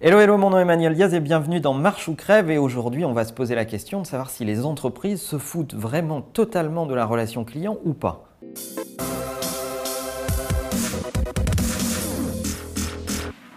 Hello, hello, mon nom est Emmanuel Diaz et bienvenue dans Marche ou Crève. Et aujourd'hui, on va se poser la question de savoir si les entreprises se foutent vraiment totalement de la relation client ou pas.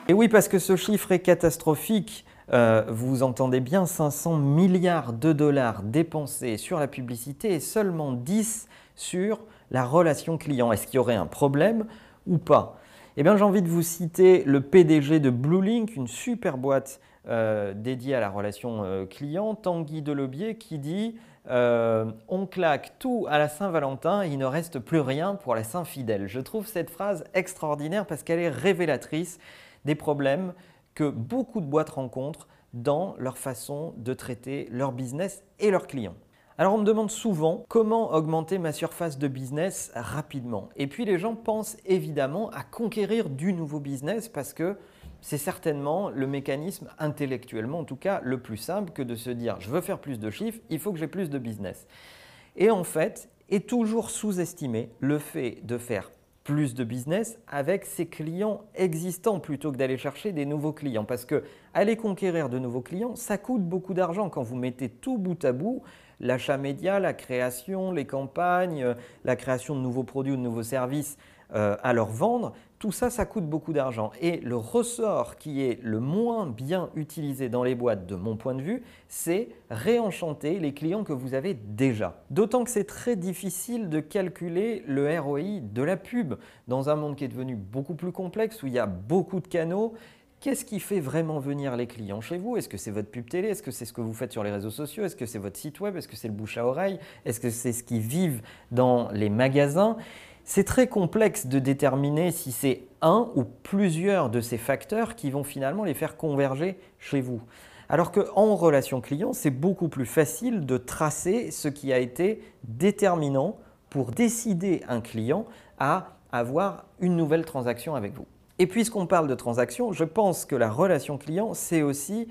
Et oui, parce que ce chiffre est catastrophique. Euh, vous entendez bien 500 milliards de dollars dépensés sur la publicité et seulement 10 sur la relation client. Est-ce qu'il y aurait un problème ou pas? Eh bien, j'ai envie de vous citer le PDG de Bluelink, une super boîte euh, dédiée à la relation euh, client, Tanguy Delobier, qui dit euh, On claque tout à la Saint-Valentin, il ne reste plus rien pour la Saint-Fidèle. Je trouve cette phrase extraordinaire parce qu'elle est révélatrice des problèmes que beaucoup de boîtes rencontrent dans leur façon de traiter leur business et leurs clients. Alors on me demande souvent comment augmenter ma surface de business rapidement. Et puis les gens pensent évidemment à conquérir du nouveau business parce que c'est certainement le mécanisme intellectuellement en tout cas le plus simple que de se dire je veux faire plus de chiffres, il faut que j'ai plus de business. Et en fait, est toujours sous-estimé le fait de faire plus de business avec ses clients existants plutôt que d'aller chercher des nouveaux clients. Parce que aller conquérir de nouveaux clients, ça coûte beaucoup d'argent quand vous mettez tout bout à bout l'achat média, la création, les campagnes, euh, la création de nouveaux produits ou de nouveaux services euh, à leur vendre, tout ça, ça coûte beaucoup d'argent. Et le ressort qui est le moins bien utilisé dans les boîtes, de mon point de vue, c'est réenchanter les clients que vous avez déjà. D'autant que c'est très difficile de calculer le ROI de la pub dans un monde qui est devenu beaucoup plus complexe, où il y a beaucoup de canaux Qu'est-ce qui fait vraiment venir les clients chez vous? Est-ce que c'est votre pub télé? Est-ce que c'est ce que vous faites sur les réseaux sociaux? Est-ce que c'est votre site web? Est-ce que c'est le bouche à oreille? Est-ce que c'est ce qui vivent dans les magasins? C'est très complexe de déterminer si c'est un ou plusieurs de ces facteurs qui vont finalement les faire converger chez vous. Alors qu'en relation client, c'est beaucoup plus facile de tracer ce qui a été déterminant pour décider un client à avoir une nouvelle transaction avec vous. Et puisqu'on parle de transaction, je pense que la relation client, c'est aussi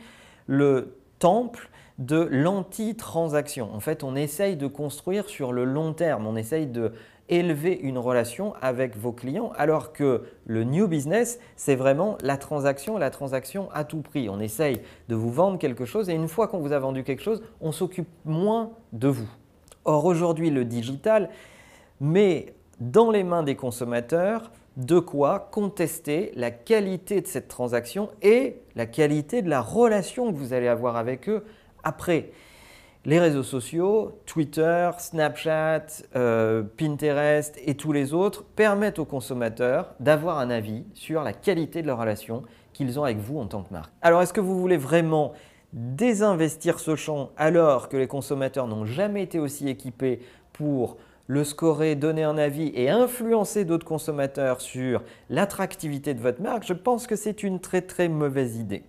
le temple de l'anti-transaction. En fait, on essaye de construire sur le long terme, on essaye de élever une relation avec vos clients, alors que le new business, c'est vraiment la transaction, la transaction à tout prix. On essaye de vous vendre quelque chose et une fois qu'on vous a vendu quelque chose, on s'occupe moins de vous. Or, aujourd'hui, le digital met dans les mains des consommateurs de quoi contester la qualité de cette transaction et la qualité de la relation que vous allez avoir avec eux après. Les réseaux sociaux, Twitter, Snapchat, euh, Pinterest et tous les autres permettent aux consommateurs d'avoir un avis sur la qualité de leur relation qu'ils ont avec vous en tant que marque. Alors est-ce que vous voulez vraiment désinvestir ce champ alors que les consommateurs n'ont jamais été aussi équipés pour le scorer, donner un avis et influencer d'autres consommateurs sur l'attractivité de votre marque, je pense que c'est une très très mauvaise idée.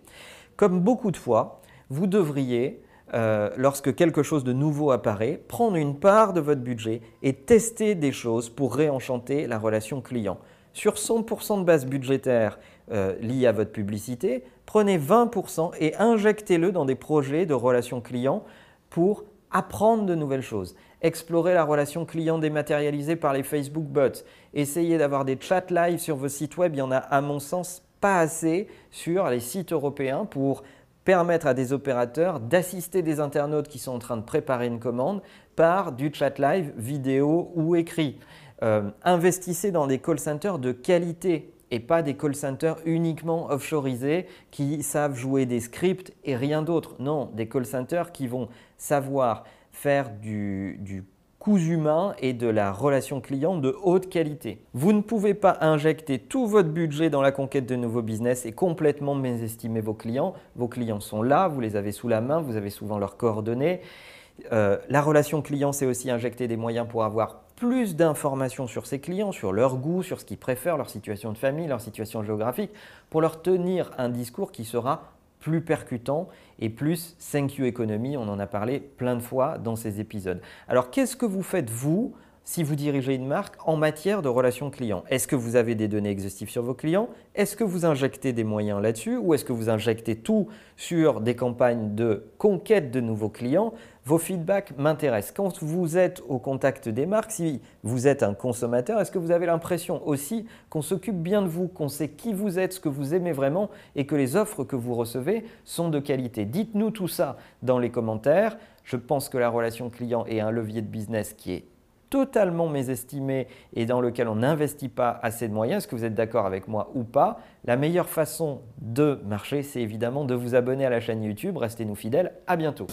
Comme beaucoup de fois, vous devriez, euh, lorsque quelque chose de nouveau apparaît, prendre une part de votre budget et tester des choses pour réenchanter la relation client. Sur 100% de base budgétaire euh, liée à votre publicité, prenez 20% et injectez-le dans des projets de relation client pour apprendre de nouvelles choses, explorer la relation client dématérialisée par les Facebook bots, essayer d'avoir des chats live sur vos sites web. Il y en a à mon sens pas assez sur les sites européens pour permettre à des opérateurs d'assister des internautes qui sont en train de préparer une commande par du chat live vidéo ou écrit. Euh, investissez dans des call centers de qualité et pas des call centers uniquement offshoreisés qui savent jouer des scripts et rien d'autre. Non, des call centers qui vont savoir faire du, du coût humain et de la relation client de haute qualité. Vous ne pouvez pas injecter tout votre budget dans la conquête de nouveaux business et complètement mésestimer vos clients. Vos clients sont là, vous les avez sous la main, vous avez souvent leurs coordonnées. Euh, la relation client, c'est aussi injecter des moyens pour avoir plus d'informations sur ses clients, sur leur goût, sur ce qu'ils préfèrent, leur situation de famille, leur situation géographique, pour leur tenir un discours qui sera plus percutant et plus thank you economy. On en a parlé plein de fois dans ces épisodes. Alors qu'est-ce que vous faites vous si vous dirigez une marque en matière de relations clients. Est-ce que vous avez des données exhaustives sur vos clients? Est-ce que vous injectez des moyens là-dessus? Ou est-ce que vous injectez tout sur des campagnes de conquête de nouveaux clients? Vos feedbacks m'intéressent. Quand vous êtes au contact des marques, si vous êtes un consommateur, est-ce que vous avez l'impression aussi qu'on s'occupe bien de vous, qu'on sait qui vous êtes, ce que vous aimez vraiment et que les offres que vous recevez sont de qualité? Dites-nous tout ça dans les commentaires. Je pense que la relation client est un levier de business qui est totalement mésestimé et dans lequel on n'investit pas assez de moyens. Est-ce que vous êtes d'accord avec moi ou pas? La meilleure façon de marcher, c'est évidemment de vous abonner à la chaîne YouTube. Restez-nous fidèles. À bientôt.